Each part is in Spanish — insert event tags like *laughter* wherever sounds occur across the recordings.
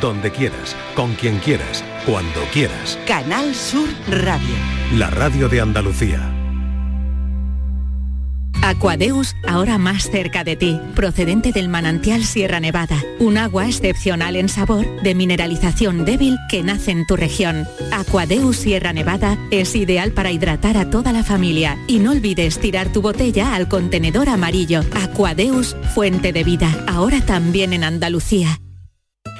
donde quieras, con quien quieras, cuando quieras. Canal Sur Radio. La radio de Andalucía. Aquadeus, ahora más cerca de ti, procedente del manantial Sierra Nevada, un agua excepcional en sabor, de mineralización débil que nace en tu región. Aquadeus Sierra Nevada es ideal para hidratar a toda la familia y no olvides tirar tu botella al contenedor amarillo. Aquadeus, fuente de vida, ahora también en Andalucía.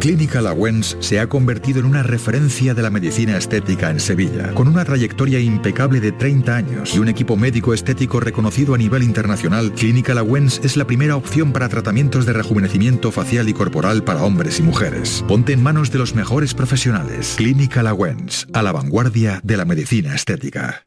Clínica Lawens se ha convertido en una referencia de la medicina estética en Sevilla, con una trayectoria impecable de 30 años y un equipo médico estético reconocido a nivel internacional. Clínica Lawens es la primera opción para tratamientos de rejuvenecimiento facial y corporal para hombres y mujeres. Ponte en manos de los mejores profesionales. Clínica Lawens, a la vanguardia de la medicina estética.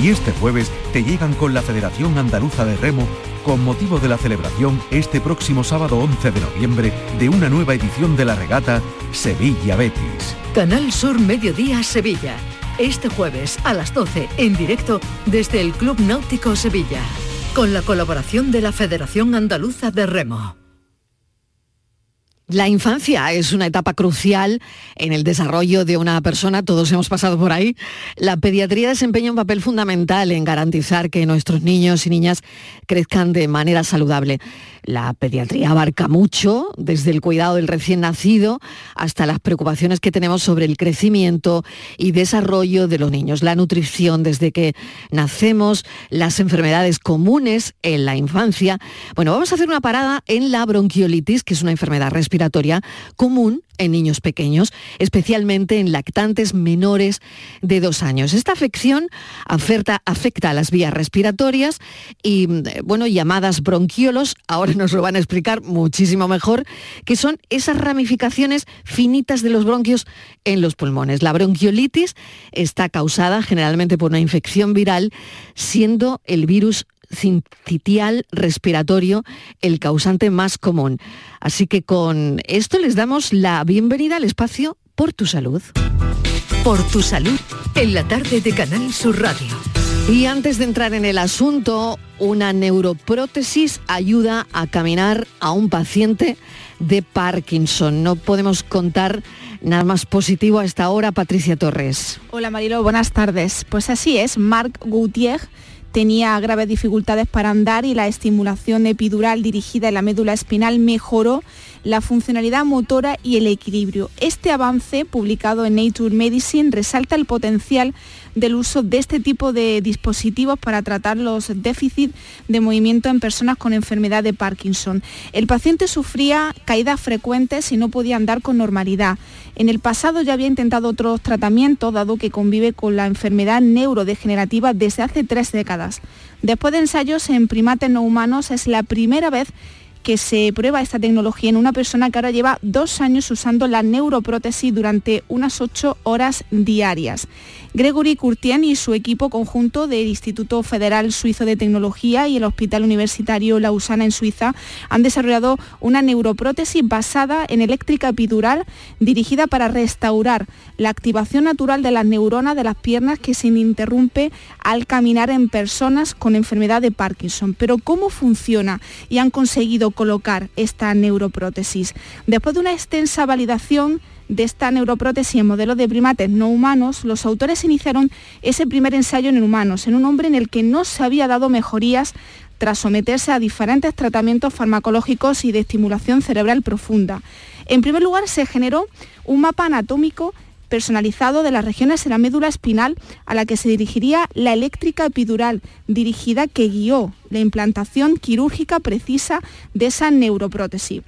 Y este jueves te llegan con la Federación Andaluza de Remo con motivo de la celebración este próximo sábado 11 de noviembre de una nueva edición de la regata Sevilla Betis. Canal Sur Mediodía Sevilla. Este jueves a las 12 en directo desde el Club Náutico Sevilla. Con la colaboración de la Federación Andaluza de Remo. La infancia es una etapa crucial en el desarrollo de una persona, todos hemos pasado por ahí. La pediatría desempeña un papel fundamental en garantizar que nuestros niños y niñas crezcan de manera saludable. La pediatría abarca mucho, desde el cuidado del recién nacido hasta las preocupaciones que tenemos sobre el crecimiento y desarrollo de los niños, la nutrición desde que nacemos, las enfermedades comunes en la infancia. Bueno, vamos a hacer una parada en la bronquiolitis, que es una enfermedad respiratoria común en niños pequeños, especialmente en lactantes menores de dos años. Esta afección afecta, afecta a las vías respiratorias y, bueno, llamadas bronquiolos, ahora nos lo van a explicar muchísimo mejor, que son esas ramificaciones finitas de los bronquios en los pulmones. La bronquiolitis está causada generalmente por una infección viral, siendo el virus sincitial respiratorio el causante más común. Así que con esto les damos la bienvenida al espacio Por tu Salud. Por tu Salud, en la tarde de Canal Sur Radio. Y antes de entrar en el asunto, una neuroprótesis ayuda a caminar a un paciente de Parkinson. No podemos contar nada más positivo a esta hora, Patricia Torres. Hola Marilo, buenas tardes. Pues así es, Marc Gautier tenía graves dificultades para andar y la estimulación epidural dirigida en la médula espinal mejoró la funcionalidad motora y el equilibrio. Este avance, publicado en Nature Medicine, resalta el potencial del uso de este tipo de dispositivos para tratar los déficits de movimiento en personas con enfermedad de Parkinson. El paciente sufría caídas frecuentes y no podía andar con normalidad. En el pasado ya había intentado otros tratamientos, dado que convive con la enfermedad neurodegenerativa desde hace tres décadas. Después de ensayos en primates no humanos, es la primera vez que se prueba esta tecnología en una persona que ahora lleva dos años usando la neuroprótesis durante unas ocho horas diarias. Gregory Curtien y su equipo conjunto del Instituto Federal Suizo de Tecnología y el Hospital Universitario Lausana en Suiza han desarrollado una neuroprótesis basada en eléctrica epidural dirigida para restaurar la activación natural de las neuronas de las piernas que se interrumpe al caminar en personas con enfermedad de Parkinson. Pero ¿cómo funciona y han conseguido colocar esta neuroprótesis? Después de una extensa validación, de esta neuroprótesis en modelos de primates no humanos, los autores iniciaron ese primer ensayo en humanos, en un hombre en el que no se había dado mejorías tras someterse a diferentes tratamientos farmacológicos y de estimulación cerebral profunda. En primer lugar, se generó un mapa anatómico personalizado de las regiones de la médula espinal a la que se dirigiría la eléctrica epidural, dirigida que guió la implantación quirúrgica precisa de esa neuroprótesis.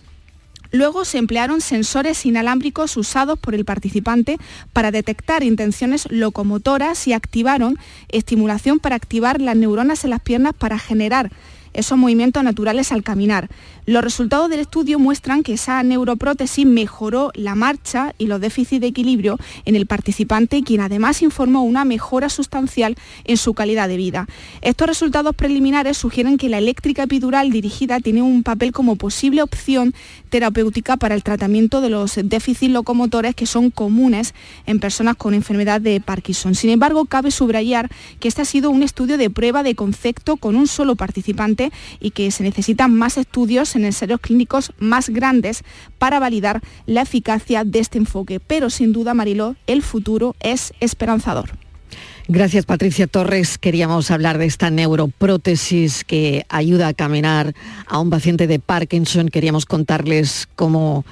Luego se emplearon sensores inalámbricos usados por el participante para detectar intenciones locomotoras y activaron estimulación para activar las neuronas en las piernas para generar esos movimientos naturales al caminar. Los resultados del estudio muestran que esa neuroprótesis mejoró la marcha y los déficits de equilibrio en el participante, quien además informó una mejora sustancial en su calidad de vida. Estos resultados preliminares sugieren que la eléctrica epidural dirigida tiene un papel como posible opción terapéutica para el tratamiento de los déficits locomotores que son comunes en personas con enfermedad de Parkinson. Sin embargo, cabe subrayar que este ha sido un estudio de prueba de concepto con un solo participante y que se necesitan más estudios en ensayos clínicos más grandes para validar la eficacia de este enfoque. Pero sin duda, Mariló, el futuro es esperanzador. Gracias Patricia Torres. Queríamos hablar de esta neuroprótesis que ayuda a caminar a un paciente de Parkinson. Queríamos contarles cómo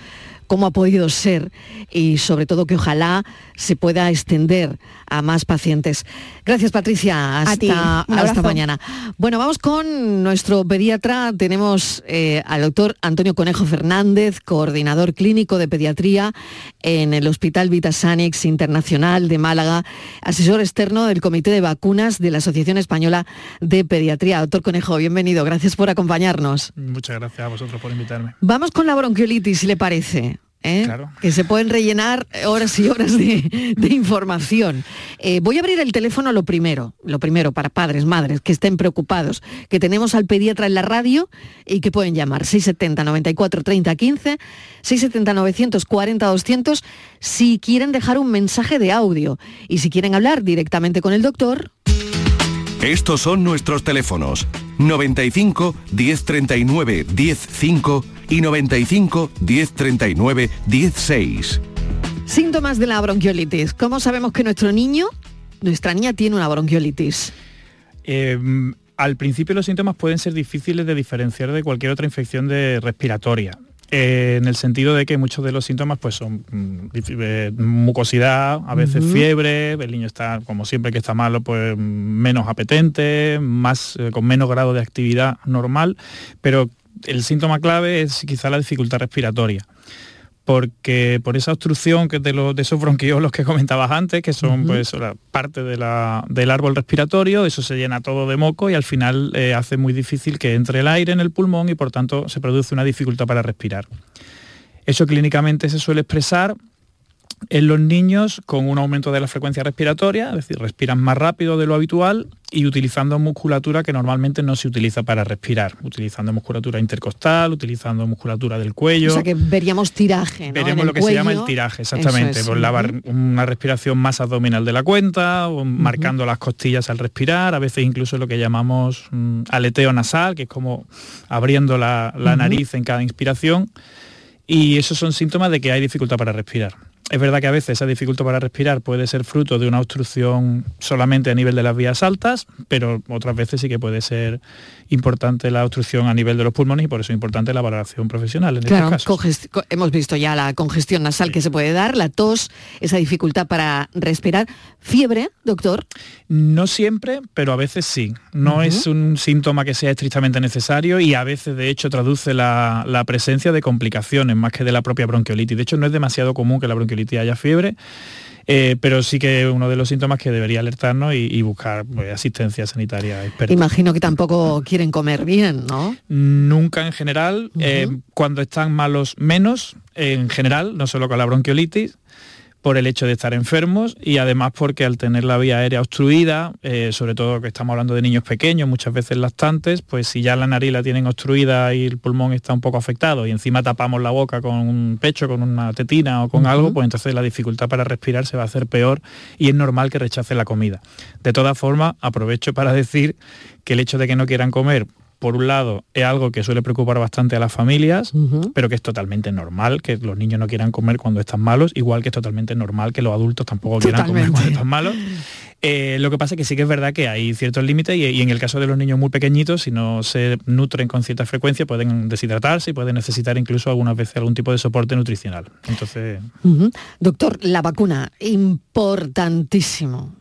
cómo ha podido ser y sobre todo que ojalá se pueda extender a más pacientes. Gracias Patricia, hasta, hasta mañana. Bueno, vamos con nuestro pediatra. Tenemos eh, al doctor Antonio Conejo Fernández, coordinador clínico de pediatría en el Hospital Vitasanix Internacional de Málaga, asesor externo del Comité de Vacunas de la Asociación Española de Pediatría. Doctor Conejo, bienvenido. Gracias por acompañarnos. Muchas gracias a vosotros por invitarme. Vamos con la bronquiolitis, si le parece. ¿Eh? que se pueden rellenar horas y horas de, información. Eh, voy a abrir el teléfono lo primero, lo primero para padres, madres que estén preocupados, que tenemos al pediatra en la radio y que pueden llamar 670 94 30 15, 670 940 200 si quieren dejar un mensaje de audio y si quieren hablar directamente con el doctor. Estos son nuestros teléfonos 95 1039 105 y 95 1039 16. Síntomas de la bronquiolitis. ¿Cómo sabemos que nuestro niño, nuestra niña tiene una bronquiolitis? Em, al principio los síntomas pueden ser difíciles de diferenciar de cualquier otra infección de respiratoria. Eh, en el sentido de que muchos de los síntomas pues son mm, eh, mucosidad, a veces fiebre, el niño está, como siempre que está malo, pues menos apetente, más, eh, con menos grado de actividad normal, pero el síntoma clave es quizá la dificultad respiratoria porque por esa obstrucción que de, de esos bronquiolos que comentabas antes, que son pues parte del árbol respiratorio, eso se llena todo de moco y al final eh, hace muy difícil que entre el aire en el pulmón y por tanto se produce una dificultad para respirar. Eso clínicamente se suele expresar en los niños con un aumento de la frecuencia respiratoria, es decir, respiran más rápido de lo habitual y utilizando musculatura que normalmente no se utiliza para respirar, utilizando musculatura intercostal, utilizando musculatura del cuello. O sea que veríamos tiraje. ¿no? Veríamos lo que se llama el tiraje, exactamente, por una respiración más abdominal de la cuenta, marcando las costillas al respirar, a veces incluso lo que llamamos mm, aleteo nasal, que es como abriendo la, nariz en cada inspiración. Y esos son síntomas de que hay dificultad para respirar. Es verdad que a veces esa dificultad para respirar puede ser fruto de una obstrucción solamente a nivel de las vías altas, pero otras veces sí que puede ser importante la obstrucción a nivel de los pulmones y por eso es importante la valoración profesional en claro, hemos visto ya la congestión nasal que se puede dar, la tos, esa dificultad para respirar. ¿Fiebre, doctor? No siempre, pero a veces sí. No es un síntoma que sea estrictamente necesario y a veces de hecho traduce la, la presencia de complicaciones más que de la propia bronquiolitis. De hecho no es demasiado común que la bronquiolitis haya fiebre Eh, pero sí que uno de los síntomas que debería alertarnos y, buscar pues, asistencia sanitaria experta. Imagino que tampoco quieren comer bien, ¿no? Nunca en general. Eh, cuando están malos menos, en general, no solo con la bronquiolitis, por el hecho de estar enfermos y además porque al tener la vía aérea obstruida, eh, sobre todo que estamos hablando de niños pequeños, muchas veces lactantes, pues si ya la nariz la tienen obstruida y el pulmón está un poco afectado y encima tapamos la boca con un pecho, con una tetina o con algo, pues entonces la dificultad para respirar se va a hacer peor y es normal que rechace la comida. De todas formas, aprovecho para decir que el hecho de que no quieran comer por un lado, es algo que suele preocupar bastante a las familias, pero que es totalmente normal que los niños no quieran comer cuando están malos, igual que es totalmente normal que los adultos tampoco quieran comer cuando están malos. Eh, lo que pasa es que sí que es verdad que hay ciertos límites y, en el caso de los niños muy pequeñitos, si no se nutren con cierta frecuencia, pueden deshidratarse y pueden necesitar incluso algunas veces algún tipo de soporte nutricional. Entonces... Doctor, la vacuna, importantísimo.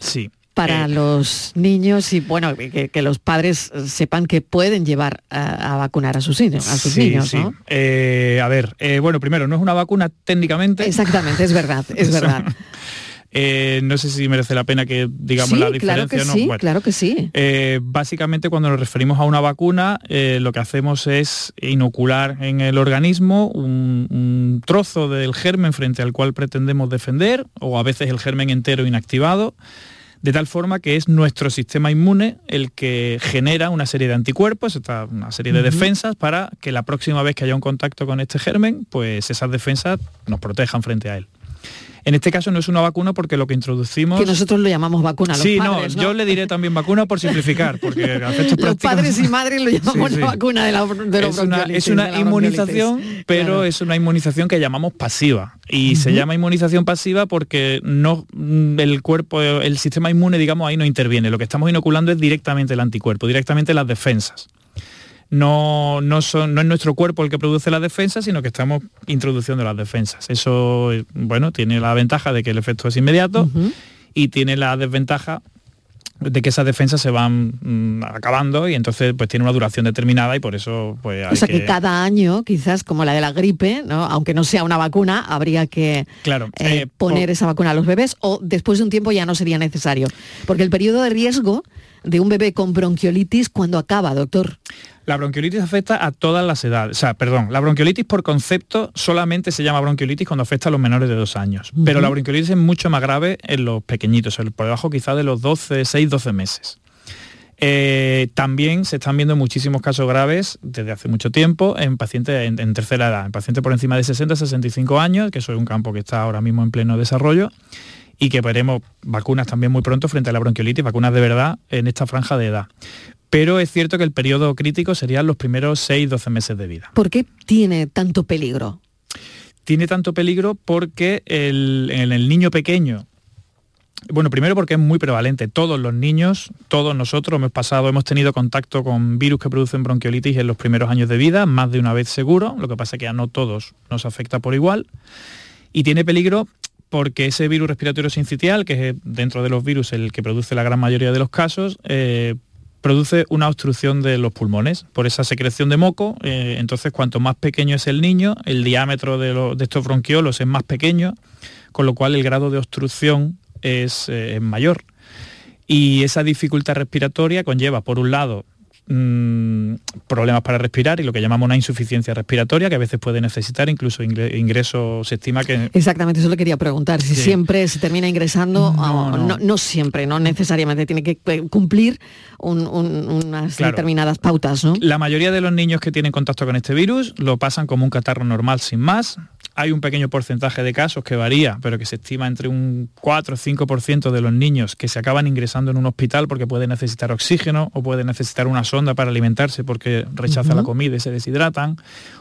Sí, para eh, los niños y bueno que, los padres sepan que pueden llevar a, vacunar a sus niños a sus niños ¿no? Eh, a ver eh, bueno primero no es una vacuna técnicamente exactamente es verdad *laughs* es verdad no sé si merece la pena que digamos la diferencia. Claro que sí, claro que sí. básicamente cuando nos referimos a una vacuna, lo que hacemos es inocular en el organismo un, un, trozo del germen frente al cual pretendemos defender, o a veces el germen entero inactivado de tal forma que es nuestro sistema inmune el que genera una serie de anticuerpos, una serie de defensas para que la próxima vez que haya un contacto con este germen, pues esas defensas nos protejan frente a él. En este caso no es una vacuna porque lo que introducimos... Que nosotros lo llamamos vacuna. Los sí, no, yo le diré también vacuna por simplificar, porque Los padres y madres lo llamamos la vacuna de la de Es una, es una inmunización, pero es una inmunización que llamamos pasiva. Y se llama inmunización pasiva porque no el cuerpo, el sistema inmune, digamos, ahí no interviene. Lo que estamos inoculando es directamente el anticuerpo, directamente las defensas no, no, son, no es nuestro cuerpo el que produce las defensas, sino que estamos introduciendo las defensas. Eso, bueno, tiene la ventaja de que el efecto es inmediato y tiene la desventaja de que esas defensas se van mm, acabando y entonces pues tiene una duración determinada y por eso pues o sea que... cada año quizás como la de la gripe ¿no? aunque no sea una vacuna habría que claro, eh, eh, poner esa vacuna a los bebés o después de un tiempo ya no sería necesario porque el periodo de riesgo de un bebé con bronquiolitis cuando acaba doctor la bronquiolitis afecta a todas las edades. O sea, perdón, la bronquiolitis por concepto solamente se llama bronquiolitis cuando afecta a los menores de dos años. Pero la bronquiolitis es mucho más grave en los pequeñitos, por debajo quizá de los 12, 6, 12 meses. Eh, también se están viendo muchísimos casos graves desde hace mucho tiempo en pacientes en, tercera edad, en pacientes por encima de 60, 65 años, que eso es un campo que está ahora mismo en pleno desarrollo y que veremos vacunas también muy pronto frente a la bronquiolitis, vacunas de verdad en esta franja de edad pero es cierto que el periodo crítico serían los primeros 6-12 meses de vida. ¿Por qué tiene tanto peligro? Tiene tanto peligro porque en el niño pequeño, bueno, primero porque es muy prevalente. Todos los niños, todos nosotros hemos pasado, hemos tenido contacto con virus que producen bronquiolitis en los primeros años de vida, más de una vez seguro. Lo que pasa es que a no todos nos afecta por igual. Y tiene peligro porque ese virus respiratorio sincitial, que es dentro de los virus el que produce la gran mayoría de los casos, eh, produce una obstrucción de los pulmones por esa secreción de moco. Eh, entonces, cuanto más pequeño es el niño, el diámetro de, estos bronquiolos es más pequeño, con lo cual el grado de obstrucción es eh, mayor. Y esa dificultad respiratoria conlleva, por un lado, Mm, problemas para respirar y lo que llamamos una insuficiencia respiratoria que a veces puede necesitar incluso ingreso, se estima que... Exactamente, eso le quería preguntar, si siempre se termina ingresando, no no. siempre, no necesariamente, tiene que cumplir unas determinadas pautas, ¿no? La mayoría de los niños que tienen contacto con este virus lo pasan como un catarro normal sin más, hay un pequeño porcentaje de casos que varía, pero que se estima entre un 4 o 5% de los niños que se acaban ingresando en un hospital porque pueden necesitar oxígeno o pueden necesitar una sonda para alimentarse porque rechaza la comida y se deshidratan,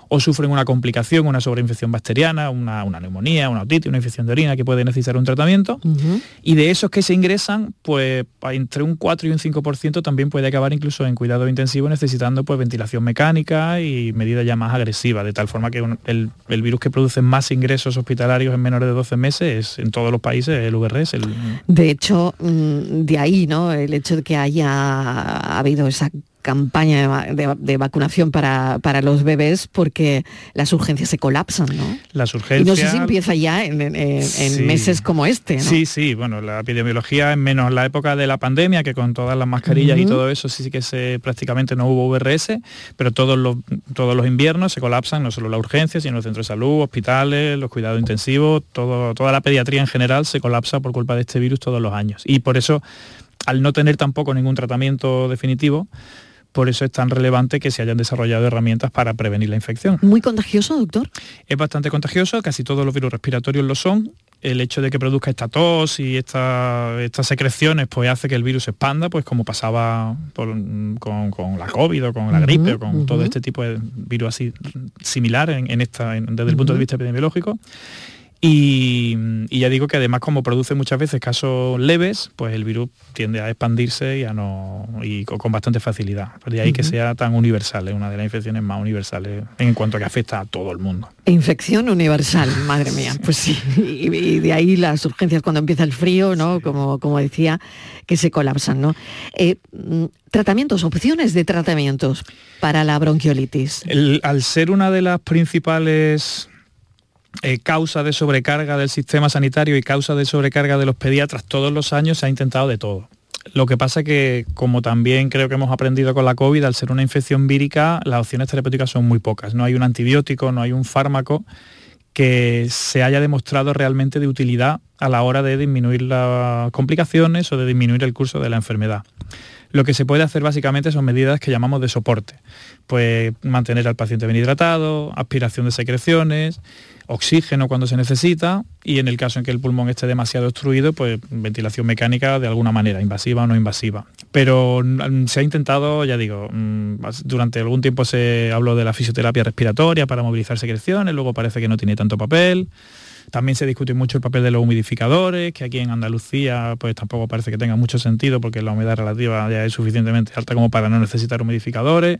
o sufren una complicación, una sobreinfección bacteriana, una, neumonía, una otitis, una infección de orina que puede necesitar un tratamiento. Y de esos que se ingresan, pues entre un 4 y un 5% también puede acabar incluso en cuidado intensivo necesitando pues ventilación mecánica y medidas ya más agresivas, de tal forma que el, virus que produce más ingresos hospitalarios en menores de 12 meses es en todos los países el VRS. El... De hecho, mm, de ahí, ¿no? El hecho de que haya habido esa campaña de, vacunación para, para, los bebés, porque las urgencias se colapsan, ¿no? Las urgencias... Y no sé si empieza ya en, meses como este, ¿no? Sí, sí, bueno, la epidemiología es menos la época de la pandemia, que con todas las mascarillas y todo eso sí que se prácticamente no hubo VRS, pero todos los, todos los inviernos se colapsan, no solo la urgencia, sino los centros de salud, hospitales, los cuidados intensivos, todo, toda la pediatría en general se colapsa por culpa de este virus todos los años. Y por eso, al no tener tampoco ningún tratamiento definitivo, por eso es tan relevante que se hayan desarrollado herramientas para prevenir la infección. ¿Muy contagioso, doctor? Es bastante contagioso, casi todos los virus respiratorios lo son. El hecho de que produzca esta tos y estas secreciones pues hace que el virus se expanda, pues como pasaba con, la COVID o con la gripe o con todo este tipo de virus así similar en, esta, desde el punto de vista epidemiológico. Y, ya digo que además como produce muchas veces casos leves, pues el virus tiende a expandirse y, a no, y con, bastante facilidad. De ahí que sea tan universal, es una de las infecciones más universales en cuanto a que afecta a todo el mundo. Infección universal, madre mía. Pues sí, y, de ahí las urgencias cuando empieza el frío, ¿no? Como, como decía, que se colapsan, ¿no? Eh, mm, tratamientos, opciones de tratamientos para la bronquiolitis. al ser una de las principales eh, causa de sobrecarga del sistema sanitario y causa de sobrecarga de los pediatras todos los años se ha intentado de todo. Lo que pasa es que, como también creo que hemos aprendido con la COVID, al ser una infección vírica, las opciones terapéuticas son muy pocas. No hay un antibiótico, no hay un fármaco que se haya demostrado realmente de utilidad a la hora de disminuir las complicaciones o de disminuir el curso de la enfermedad. Lo que se puede hacer básicamente son medidas que llamamos de soporte. Pues mantener al paciente bien hidratado, aspiración de secreciones, oxígeno cuando se necesita y en el caso en que el pulmón esté demasiado obstruido, pues ventilación mecánica de alguna manera, invasiva o no invasiva. Pero mm, se ha intentado, ya digo, mm, durante algún tiempo se habló de la fisioterapia respiratoria para movilizar secreciones, luego parece que no tiene tanto papel. También se discute mucho el papel de los humidificadores, que aquí en Andalucía pues tampoco parece que tenga mucho sentido porque la humedad relativa ya es suficientemente alta como para no necesitar humidificadores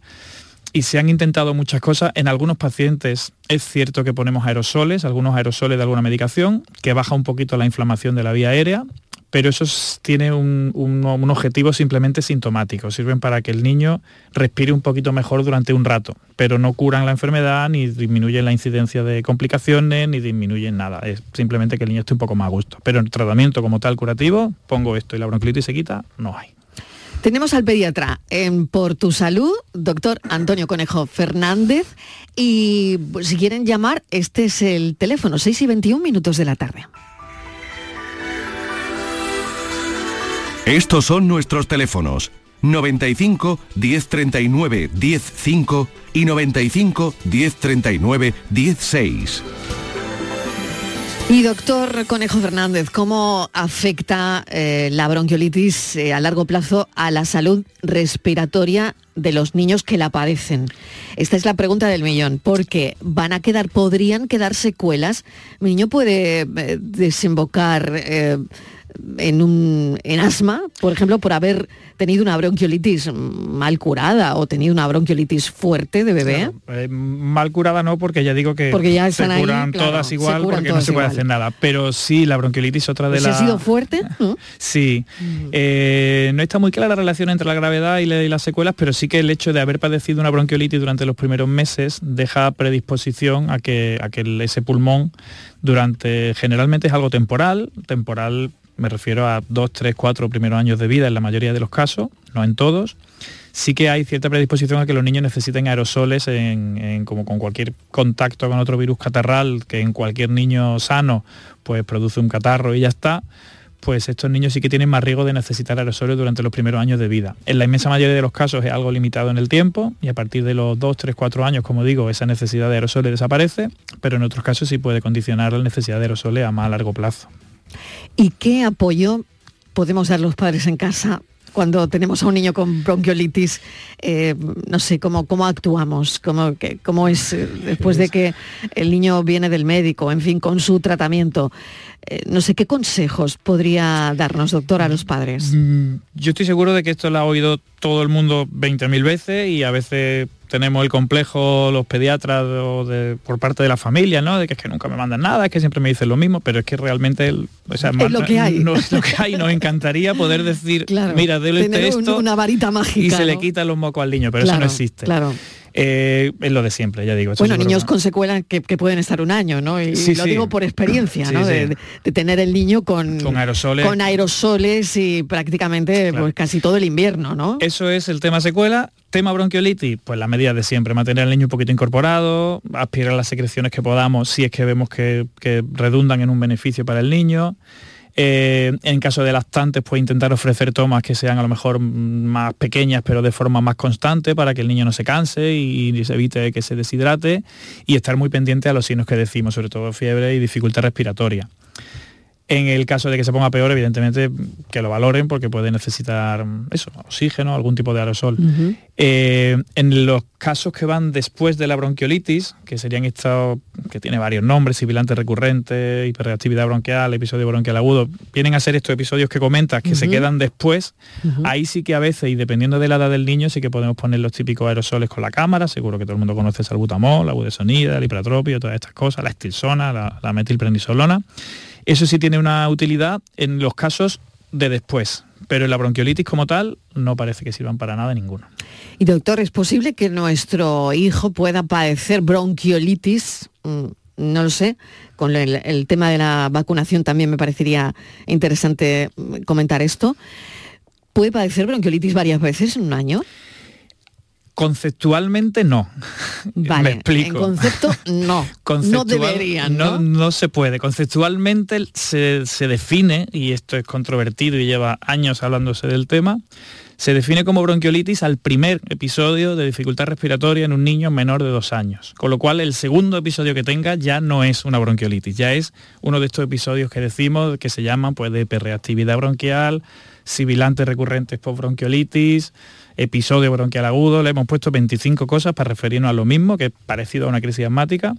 y se han intentado muchas cosas. En algunos pacientes es cierto que ponemos aerosoles, algunos aerosoles de alguna medicación, que baja un poquito la inflamación de la vía aérea, pero eso tiene un, objetivo simplemente sintomático. Sirven para que el niño respire un poquito mejor durante un rato, pero no curan la enfermedad, ni disminuyen la incidencia de complicaciones, ni disminuyen nada. Es simplemente que el niño esté un poco más a gusto. Pero en tratamiento como tal curativo, pongo esto y la bronquiolitis se quita, no hay. Tenemos al pediatra en Por Tu Salud, doctor Antonio Conejo Fernández. Y pues, si quieren llamar, este es el teléfono, 6 y 21 minutos de la tarde. Estos son nuestros teléfonos. 95 1039 105 y 95 1039 16. Y doctor Conejo Fernández, ¿cómo afecta eh, la bronquiolitis eh, a largo plazo a la salud respiratoria de los niños que la padecen? Esta es la pregunta del millón, porque van a quedar, podrían quedar secuelas. Mi niño puede eh, desembocar en un en asma, por ejemplo, por haber tenido una bronquiolitis mal curada o tenido una bronquiolitis fuerte de bebé? Eh, mal curada no, porque ya digo que porque ya se curan todas igual porque no se puede hacer nada. Pero sí, la bronquiolitis otra de las... ¿Ha sido fuerte? *laughs* Sí. Mm. Eh, no está muy clara la relación entre la gravedad y, las secuelas, pero sí que el hecho de haber padecido una bronquiolitis durante los primeros meses deja predisposición a que, a que ese pulmón durante, generalmente es algo temporal, temporal me refiero a dos, tres, cuatro primeros años de vida en la mayoría de los casos, no en todos, sí que hay cierta predisposición a que los niños necesiten aerosoles en, como con cualquier contacto con otro virus catarral, que en cualquier niño sano pues produce un catarro y ya está, pues estos niños sí que tienen más riesgo de necesitar aerosoles durante los primeros años de vida. En la inmensa mayoría de los casos es algo limitado en el tiempo y a partir de los 2, 3, 4 años, como digo, esa necesidad de aerosoles desaparece, pero en otros casos sí puede condicionar la necesidad de aerosoles a más largo plazo. ¿Y qué apoyo podemos dar los padres en casa cuando tenemos a un niño con bronquiolitis, eh, no sé, cómo, cómo actuamos, cómo, cómo es eh, después de que el niño viene del médico, en fin, con su tratamiento. Eh, no sé, ¿qué consejos podría darnos, doctor, a los padres? Mm, yo estoy seguro de que esto lo ha oído todo el mundo 20.000 veces y a veces tenemos el complejo los pediatras o de, por parte de la familia, ¿no? De que es que nunca me mandan nada, es que siempre me dicen lo mismo, pero es que realmente o sea, es lo que hay. *laughs* No es lo que hay. Nos encantaría poder decir, *laughs* mira, déle esto una varita mágica y se le quita los mocos al niño, pero eso no existe. Claro. Eh, es lo de siempre, ya digo. Bueno, niños con secuelas que, pueden estar un año, ¿no? Y lo digo por experiencia, ¿no? De, tener el niño con, con, aerosoles. con aerosoles y prácticamente pues, casi todo el invierno, ¿no? Eso es el tema secuela. Tema bronquiolitis, pues la medida de siempre, mantener al niño un poquito incorporado, aspirar las secreciones que podamos si es que vemos que, que redundan en un beneficio para el niño. Eh, en caso de lactantes, pues intentar ofrecer tomas que sean a lo mejor más pequeñas, pero de forma más constante para que el niño no se canse y, se evite que se deshidrate y estar muy pendiente a los signos que decimos, sobre todo fiebre y dificultad respiratoria. En el caso de que se ponga peor, evidentemente que lo valoren porque puede necesitar eso, oxígeno, algún tipo de aerosol. Eh, en los casos que van después de la bronquiolitis, que serían estos, que tiene varios nombres, sibilante recurrente, hiperreactividad bronquial, episodio bronquial agudo, vienen a ser estos episodios que comentas que se quedan después, ahí sí que a veces, y dependiendo de la edad del niño, sí que podemos poner los típicos aerosoles con la cámara, seguro que todo el mundo conoce el salbutamol, la budesonida, el hipratropio, todas estas cosas, la estilsona, la, la metilprednisolona eso sí tiene una utilidad en los casos de después, pero en la bronquiolitis como tal no parece que sirvan para nada ninguno. Y doctor, ¿es posible que nuestro hijo pueda padecer bronquiolitis? Mm, no lo sé, con el, tema de la vacunación también me parecería interesante mm, comentar esto. ¿Puede padecer bronquiolitis varias veces en un año? Conceptualmente no. Vale, Me explico. En concepto no. no deberían, ¿no? ¿no? se puede. Conceptualmente se, se, define, y esto es controvertido y lleva años hablándose del tema, se define como bronquiolitis al primer episodio de dificultad respiratoria en un niño menor de dos años. Con lo cual el segundo episodio que tenga ya no es una bronquiolitis, ya es uno de estos episodios que decimos que se llaman pues, de hiperreactividad bronquial, sibilantes recurrentes por bronquiolitis, episodio bronquial agudo, le hemos puesto 25 cosas para referirnos a lo mismo, que es parecido a una crisis asmática,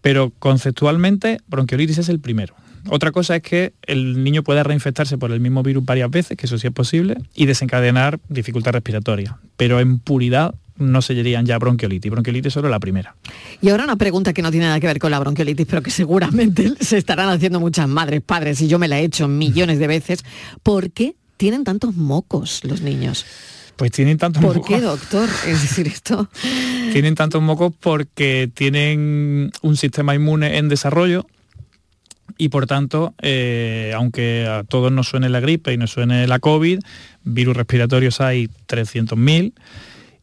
pero conceptualmente bronquiolitis es el primero. Otra cosa es que el niño pueda reinfectarse por el mismo virus varias veces, que eso sí es posible, y desencadenar dificultad respiratoria. Pero en puridad no se dirían ya bronquiolitis. Bronquiolitis solo la primera. Y ahora una pregunta que no tiene nada que ver con la bronquiolitis, pero que seguramente *laughs* se estarán haciendo muchas madres, padres, y yo me la he hecho millones de veces. ¿Por qué tienen tantos mocos los niños? Pues tienen tantos mocos. ¿Por qué, doctor? Es decir, esto. *laughs* tienen tantos mocos porque tienen un sistema inmune en desarrollo y por tanto, eh, aunque a todos nos suene la gripe y nos suene la COVID, virus respiratorios hay 300.000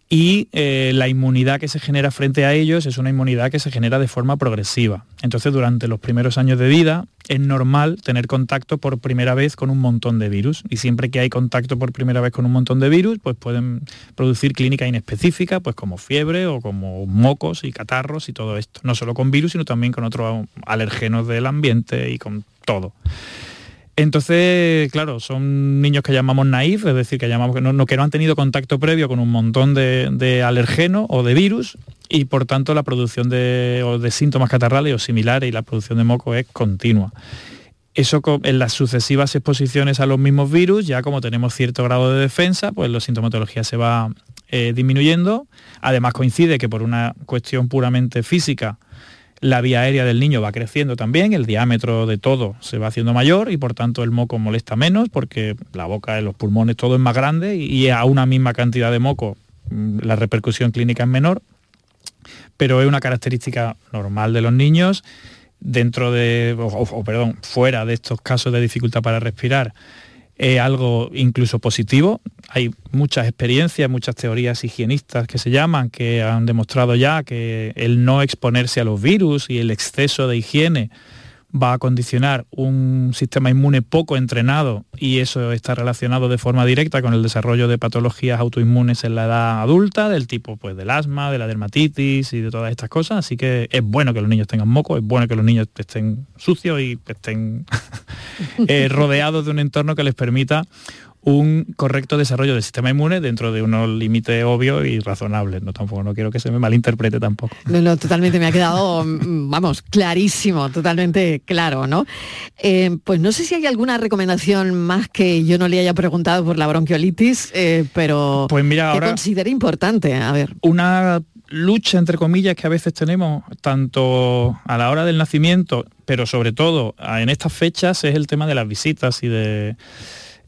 y eh, la inmunidad que se genera frente a ellos es una inmunidad que se genera de forma progresiva. Entonces, durante los primeros años de vida es normal tener contacto por primera vez con un montón de virus y siempre que hay contacto por primera vez con un montón de virus, pues pueden producir clínica inespecífica, pues como fiebre o como mocos y catarros y todo esto. No solo con virus, sino también con otros alergenos del ambiente y con todo. Entonces, claro, son niños que llamamos naif, es decir, que llamamos no, que no han tenido contacto previo con un montón de, de alergenos o de virus y por tanto la producción de, de síntomas catarrales o similares y la producción de moco es continua. Eso en las sucesivas exposiciones a los mismos virus, ya como tenemos cierto grado de defensa, pues la sintomatología se va eh, disminuyendo. Además coincide que por una cuestión puramente física, la vía aérea del niño va creciendo también, el diámetro de todo se va haciendo mayor y por tanto el moco molesta menos porque la boca, los pulmones, todo es más grande y a una misma cantidad de moco mm, la repercusión clínica es menor, pero es una característica normal de los niños dentro de, o, perdón, fuera de estos casos de dificultad para respirar es algo incluso positivo. Hay muchas experiencias, muchas teorías higienistas que se llaman, que han demostrado ya que el no exponerse a los virus y el exceso de higiene va a condicionar un sistema inmune poco entrenado y eso está relacionado de forma directa con el desarrollo de patologías autoinmunes en la edad adulta, del tipo pues del asma, de la dermatitis y de todas estas cosas. Así que es bueno que los niños tengan moco, es bueno que los niños estén sucios y estén *laughs* eh, rodeados de un entorno que les permita un correcto desarrollo del sistema inmune dentro de unos límites obvios y razonables. No tampoco, no quiero que se me malinterprete tampoco. No, no, totalmente me ha quedado, mm, vamos, clarísimo, totalmente claro, ¿no? Eh, pues no sé si hay alguna recomendación más que yo no le haya preguntado por la bronquiolitis, eh, pero pues mira, que considere importante. A ver. Una lucha, entre comillas, que a veces tenemos, tanto a la hora del nacimiento, pero sobre todo en estas fechas, es el tema de las visitas y de...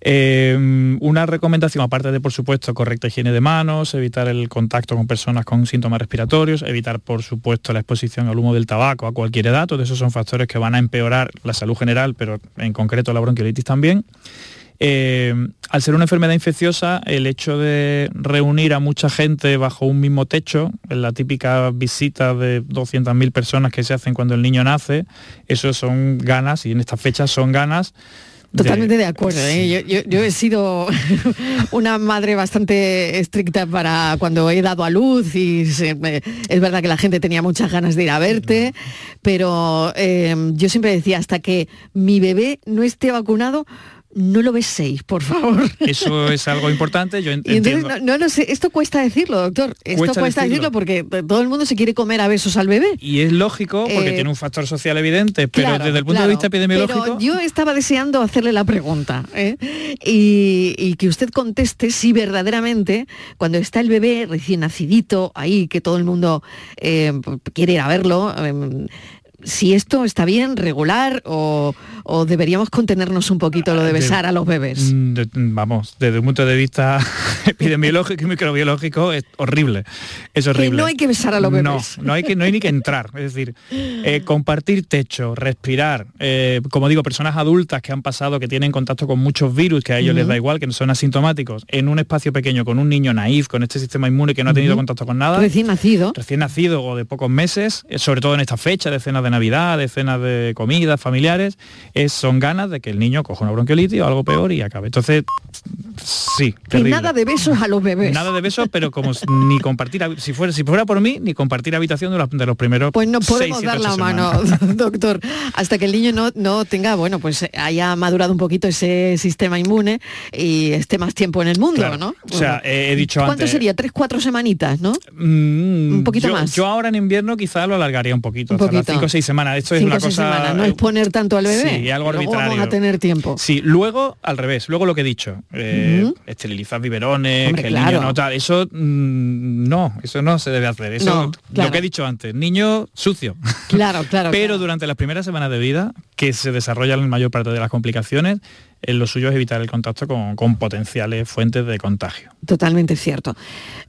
Eh, una recomendación, aparte de, por supuesto, correcta higiene de manos, evitar el contacto con personas con síntomas respiratorios, evitar, por supuesto, la exposición al humo del tabaco a cualquier edad, todos esos son factores que van a empeorar la salud general, pero en concreto la bronquiolitis también. Eh, al ser una enfermedad infecciosa, el hecho de reunir a mucha gente bajo un mismo techo, en la típica visita de 200.000 personas que se hacen cuando el niño nace, eso son ganas, y en estas fechas son ganas Totalmente de, acuerdo. ¿eh? Yo, he sido *laughs* una madre bastante estricta para cuando he dado a luz y es verdad que la gente tenía muchas ganas de ir a verte, pero eh, yo siempre decía, hasta que mi bebé no esté vacunado, no lo beséis, por favor. Eso es algo importante, yo *laughs* entiendo. no, no, sé, esto cuesta decirlo, doctor. Esto cuesta, decirlo. porque todo el mundo se quiere comer a besos al bebé. Y es lógico porque eh, tiene un factor social evidente, pero desde el punto de vista epidemiológico... yo estaba deseando hacerle la pregunta ¿eh? y, que usted conteste si verdaderamente cuando está el bebé recién nacidito ahí, que todo el mundo eh, quiere ir a verlo, em, si esto está bien, regular o, deberíamos contenernos un poquito lo de besar a los bebés. Mm, vamos, desde un punto de vista *laughs* epidemiológico y microbiológico es horrible. Es horrible. no hay que besar a los bebés. No, no hay, que, no hay ni que entrar. Es decir, eh, *laughs* compartir techo, respirar, eh, como digo, personas adultas que han pasado, que tienen contacto con muchos virus, que a ellos les da igual, que no son asintomáticos, en un espacio pequeño con un niño naif, con este sistema inmune que no ha tenido contacto con nada. Recién nacido. Recién nacido o de pocos meses, eh, sobre todo en esta fecha, de cenas de Navidad, de cenas de comidas familiares, es, son ganas de que el niño coja una bronquiolitis o algo peor y acabe. Entonces, sí. Que nada de besos a los bebés. Nada de besos, pero como ni compartir, si fuera, si fuera por mí, ni compartir habitación de los, de los primeros. Pues no podemos dar la mano, *laughs* doctor, hasta que el niño no, no tenga, bueno, pues haya madurado un poquito ese sistema inmune y esté más tiempo en el mundo, ¿no? o sea, he dicho ¿Cuánto sería? Tres, cuatro semanitas, ¿no? Mm, un poquito más. Yo ahora en invierno quizá lo alargaría un poquito, un poquito. cinco o seis semanas. Esto es una cosa. no es poner tanto al bebé. Sí, algo arbitrario. vamos a tener tiempo. Sí, luego al revés, luego lo que he dicho, eh, esterilizar biberones, que el niño no tal, eso mm, no, eso no se debe hacer. Eso lo que he dicho antes, niño sucio. Claro, claro. *laughs* Pero durante las primeras semanas de vida, que se desarrollan la mayor parte de las complicaciones, en lo suyo es evitar el contacto con, potenciales fuentes de contagio. Totalmente cierto.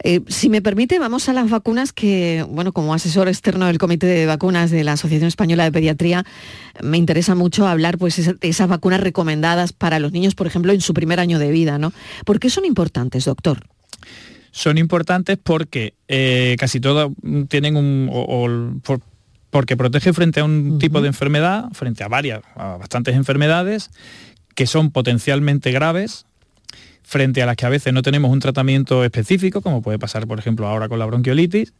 Eh, si me permite, vamos a las vacunas que, bueno, como asesor externo del Comité de Vacunas de la Asociación Española de Pediatría, me interesa mucho hablar pues, de esas vacunas recomendadas para los niños, por ejemplo, en su primer año de vida. ¿no? ¿Por qué son importantes, doctor? Son importantes porque eh, casi todas tienen un... porque protege frente a un tipo de enfermedad, frente a varias, a bastantes enfermedades, que son potencialmente graves frente a las que a veces no tenemos un tratamiento específico, como puede pasar, por ejemplo, ahora con la bronquiolitis,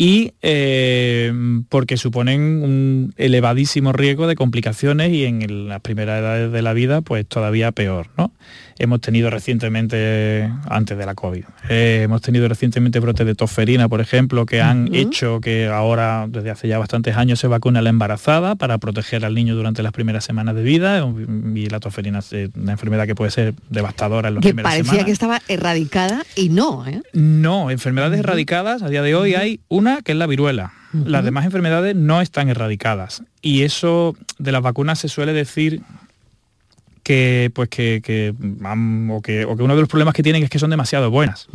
y eh, porque suponen un elevadísimo riesgo de complicaciones y en las primeras edades de la vida, pues todavía peor. ¿no? Hemos tenido recientemente, antes de la COVID, eh, hemos tenido recientemente brotes de tosferina, por ejemplo, que han hecho que ahora, desde hace ya bastantes años, se vacuna a la embarazada para proteger al niño durante las primeras semanas de vida. Y la tosferina es una enfermedad que puede ser devastadora en las que primeras parecía que estaba erradicada y no. ¿eh? No, enfermedades erradicadas, a día de hoy hay una que es la viruela. Las demás enfermedades no están erradicadas. Y eso de las vacunas se suele decir que, pues que, que, o que, uno de los problemas que tienen es que son demasiado buenas.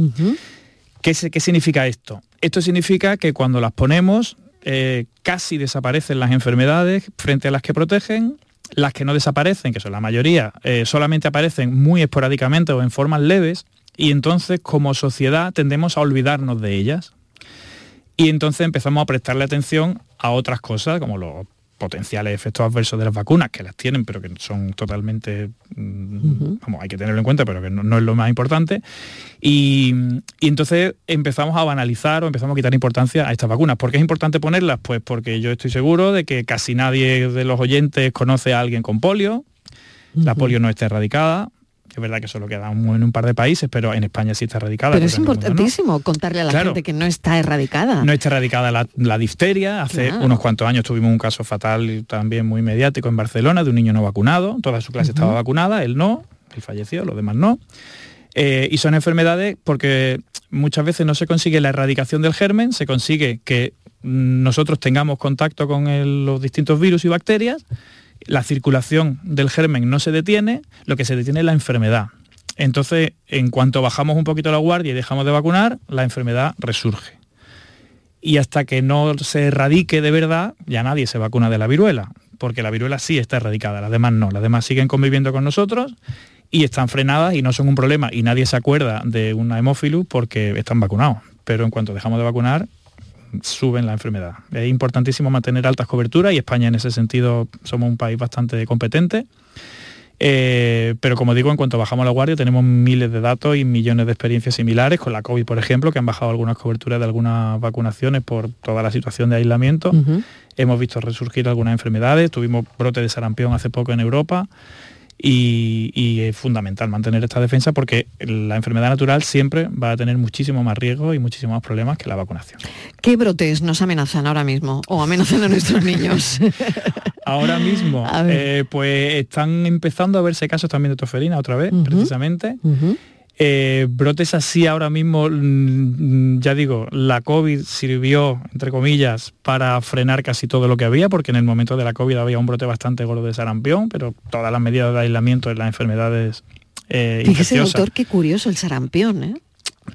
¿Qué, significa esto? Esto significa que cuando las ponemos eh, casi desaparecen las enfermedades frente a las que protegen, las que no desaparecen, que son la mayoría, eh, solamente aparecen muy esporádicamente o en formas leves, y entonces como sociedad tendemos a olvidarnos de ellas. Y entonces empezamos a prestarle atención a otras cosas, como los potenciales efectos adversos de las vacunas, que las tienen, pero que son totalmente, mm, hay que tenerlo en cuenta, pero que no, es lo más importante. Y, entonces empezamos a banalizar o empezamos a quitar importancia a estas vacunas. ¿Por qué es importante ponerlas? Pues porque yo estoy seguro de que casi nadie de los oyentes conoce a alguien con polio. La polio no está erradicada, es verdad que solo queda en un par de países, pero en España sí está erradicada. Pero es importantísimo contarle a la gente que no está erradicada. No está erradicada la, difteria. Hace unos cuantos años tuvimos un caso fatal también muy mediático en Barcelona de un niño no vacunado. Toda su clase estaba vacunada, él no, él falleció, los demás no. Eh, y son enfermedades porque muchas veces no se consigue la erradicación del germen, se consigue que nosotros tengamos contacto con los distintos virus y bacterias, la circulación del germen no se detiene, lo que se detiene es la enfermedad. Entonces, en cuanto bajamos un poquito la guardia y dejamos de vacunar, la enfermedad resurge. Y hasta que no se erradique de verdad, ya nadie se vacuna de la viruela, porque la viruela sí está erradicada, las demás no, las demás siguen conviviendo con nosotros y están frenadas y no son un problema y nadie se acuerda de una hemófilus porque están vacunados. Pero en cuanto dejamos de vacunar, suben la enfermedad. Es importantísimo mantener altas coberturas y España en ese sentido somos un país bastante competente. Eh, pero como digo, en cuanto bajamos la guardia tenemos miles de datos y millones de experiencias similares con la COVID, por ejemplo, que han bajado algunas coberturas de algunas vacunaciones por toda la situación de aislamiento. Hemos visto resurgir algunas enfermedades, tuvimos brote de sarampión hace poco en Europa y, es fundamental mantener esta defensa porque la enfermedad natural siempre va a tener muchísimo más riesgo y muchísimos más problemas que la vacunación. ¿Qué brotes nos amenazan ahora mismo o amenazan a nuestros niños? *laughs* ahora mismo, eh, pues están empezando a verse casos también de toferina otra vez, precisamente. Eh, brotes así ahora mismo, mm, ya digo, la COVID sirvió, entre comillas, para frenar casi todo lo que había, porque en el momento de la COVID había un brote bastante gordo de sarampión, pero todas las medidas de aislamiento de las enfermedades eh, Fíjese, doctor, qué curioso el sarampión, ¿eh?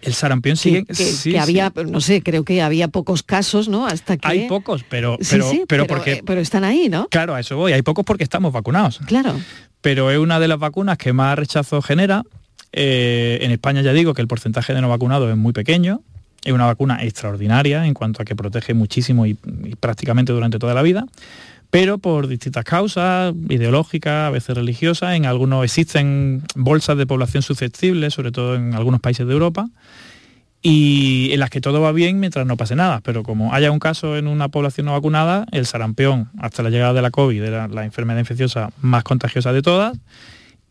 El sarampión sigue. Que, sí, había, no sé, creo que había pocos casos, ¿no? Hasta que. Hay pocos, pero, pero, pero, porque. Eh, pero están ahí, ¿no? Claro, a eso voy. Hay pocos porque estamos vacunados. Claro. Pero es una de las vacunas que más rechazo genera eh, en España ya digo que el porcentaje de no vacunados es muy pequeño, es una vacuna extraordinaria en cuanto a que protege muchísimo y, prácticamente durante toda la vida, pero por distintas causas, ideológicas, a veces religiosas, en algunos existen bolsas de población susceptible, sobre todo en algunos países de Europa, y en las que todo va bien mientras no pase nada, pero como haya un caso en una población no vacunada, el sarampión, hasta la llegada de la COVID, era la enfermedad infecciosa más contagiosa de todas,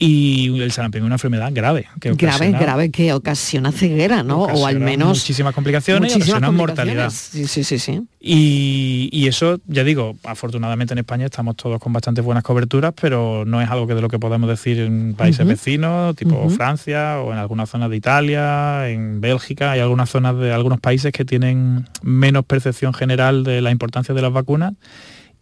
y el sarampión es una enfermedad grave. Que grave, grave, que ocasiona ceguera, ¿no? O al menos... Muchísimas complicaciones y ocasiona mortalidad. Sí, sí, sí, sí. Y, eso, ya digo, afortunadamente en España estamos todos con bastantes buenas coberturas, pero no es algo que de lo que podemos decir en países vecinos, tipo Francia o en algunas zonas de Italia, en Bélgica, hay algunas zonas de algunos países que tienen menos percepción general de la importancia de las vacunas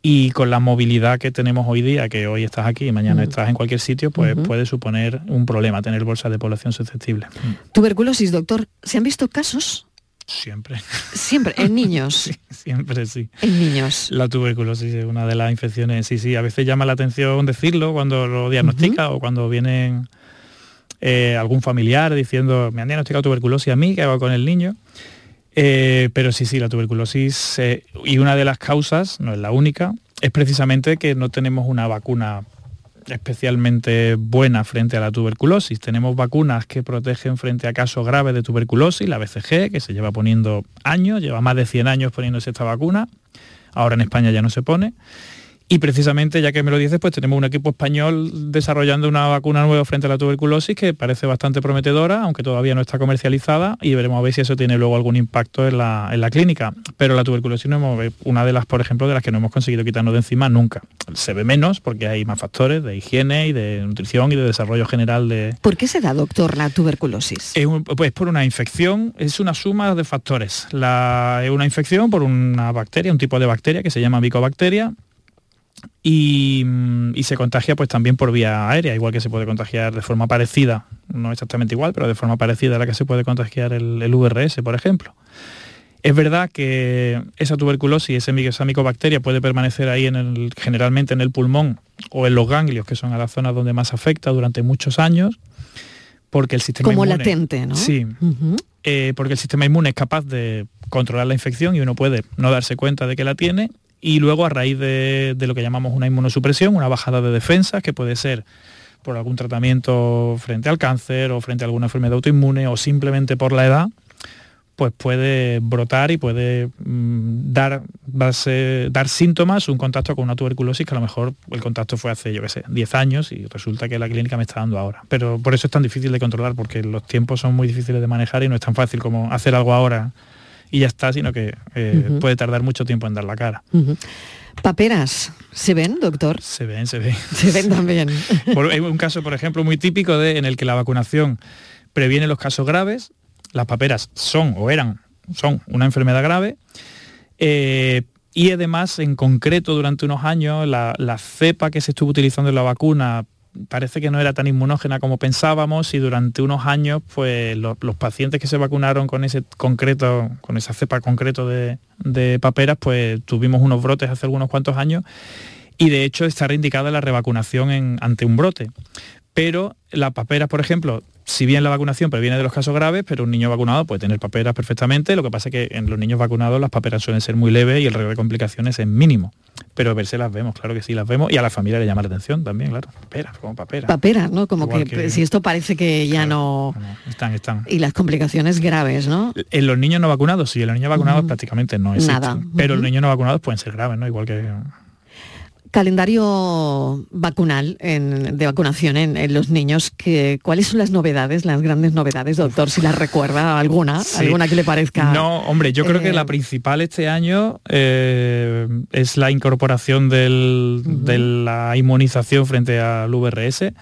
y con la movilidad que tenemos hoy día, que hoy estás aquí y mañana estás en cualquier sitio, pues puede suponer un problema tener bolsas de población susceptible. Tuberculosis, doctor, ¿se han visto casos? Siempre. Siempre, en *laughs* niños. siempre sí. En niños. La tuberculosis es una de las infecciones, sí, sí, a veces llama la atención decirlo cuando lo diagnostica o cuando vienen eh, algún familiar diciendo, me han diagnosticado tuberculosis a mí, ¿qué hago con el niño? Eh, pero sí, sí, la tuberculosis, eh, y una de las causas, no es la única, es precisamente que no tenemos una vacuna especialmente buena frente a la tuberculosis. Tenemos vacunas que protegen frente a casos graves de tuberculosis, la BCG, que se lleva poniendo años, lleva más de 100 años poniéndose esta vacuna, ahora en España ya no se pone, y precisamente, ya que me lo dices, pues tenemos un equipo español desarrollando una vacuna nueva frente a la tuberculosis que parece bastante prometedora, aunque todavía no está comercializada, y veremos a ver si eso tiene luego algún impacto en la, clínica. Pero la tuberculosis no hemos, una de las, por ejemplo, de las que no hemos conseguido quitarnos de encima nunca. Se ve menos porque hay más factores de higiene y de nutrición y de desarrollo general de... ¿Por qué se da, doctor, la tuberculosis? Es pues por una infección, es una suma de factores. La, es una infección por una bacteria, un tipo de bacteria que se llama micobacteria, Y, se contagia pues también por vía aérea, igual que se puede contagiar de forma parecida, no exactamente igual, pero de forma parecida a la que se puede contagiar el, el VRS, por ejemplo. Es verdad que esa tuberculosis, esa micobacteria puede permanecer ahí en el, generalmente en el pulmón o en los ganglios, que son a las zonas donde más afecta durante muchos años, porque el sistema Como inmune... latente, ¿no? Sí, eh, porque el sistema inmune es capaz de controlar la infección y uno puede no darse cuenta de que la tiene y luego a raíz de, lo que llamamos una inmunosupresión, una bajada de defensa, que puede ser por algún tratamiento frente al cáncer o frente a alguna enfermedad autoinmune o simplemente por la edad, pues puede brotar y puede mm, dar, dar síntomas, un contacto con una tuberculosis que a lo mejor el contacto fue hace, yo qué sé, 10 años y resulta que la clínica me está dando ahora. Pero por eso es tan difícil de controlar, porque los tiempos son muy difíciles de manejar y no es tan fácil como hacer algo ahora y ya está, sino que eh, puede tardar mucho tiempo en dar la cara. Paperas, ¿se ven, doctor? Se ven, se ven. *laughs* Se ven también. *laughs* Hay un caso, por ejemplo, muy típico de, en el que la vacunación previene los casos graves las paperas son o eran, son una enfermedad grave. Eh, y además, en concreto, durante unos años, la, cepa que se estuvo utilizando en la vacuna parece que no era tan inmunógena como pensábamos y durante unos años pues los, pacientes que se vacunaron con ese concreto con esa cepa concreto de, de, paperas pues tuvimos unos brotes hace algunos cuantos años y de hecho está reindicada la revacunación en, ante un brote pero las paperas, por ejemplo, si bien la vacunación previene de los casos graves, pero un niño vacunado puede tener paperas perfectamente, lo que pasa es que en los niños vacunados las paperas suelen ser muy leves y el riesgo de complicaciones es mínimo. Pero verse las vemos, claro que sí las vemos, y a la familia le llama la atención también, claro. Paperas, como paperas. Paperas, ¿no? Como que, si esto parece que ya no... Están, están. Y las complicaciones graves, ¿no? En los niños no vacunados, sí, en los niños vacunados prácticamente no existen. Nada. Pero los niños no vacunados pueden ser graves, ¿no? Igual que calendario vacunal de vacunación en, los niños que cuáles son las novedades las grandes novedades doctor si las recuerda alguna alguna que le parezca no hombre yo creo que la eh, principal este año eh, es la incorporación de la inmunización frente al VRS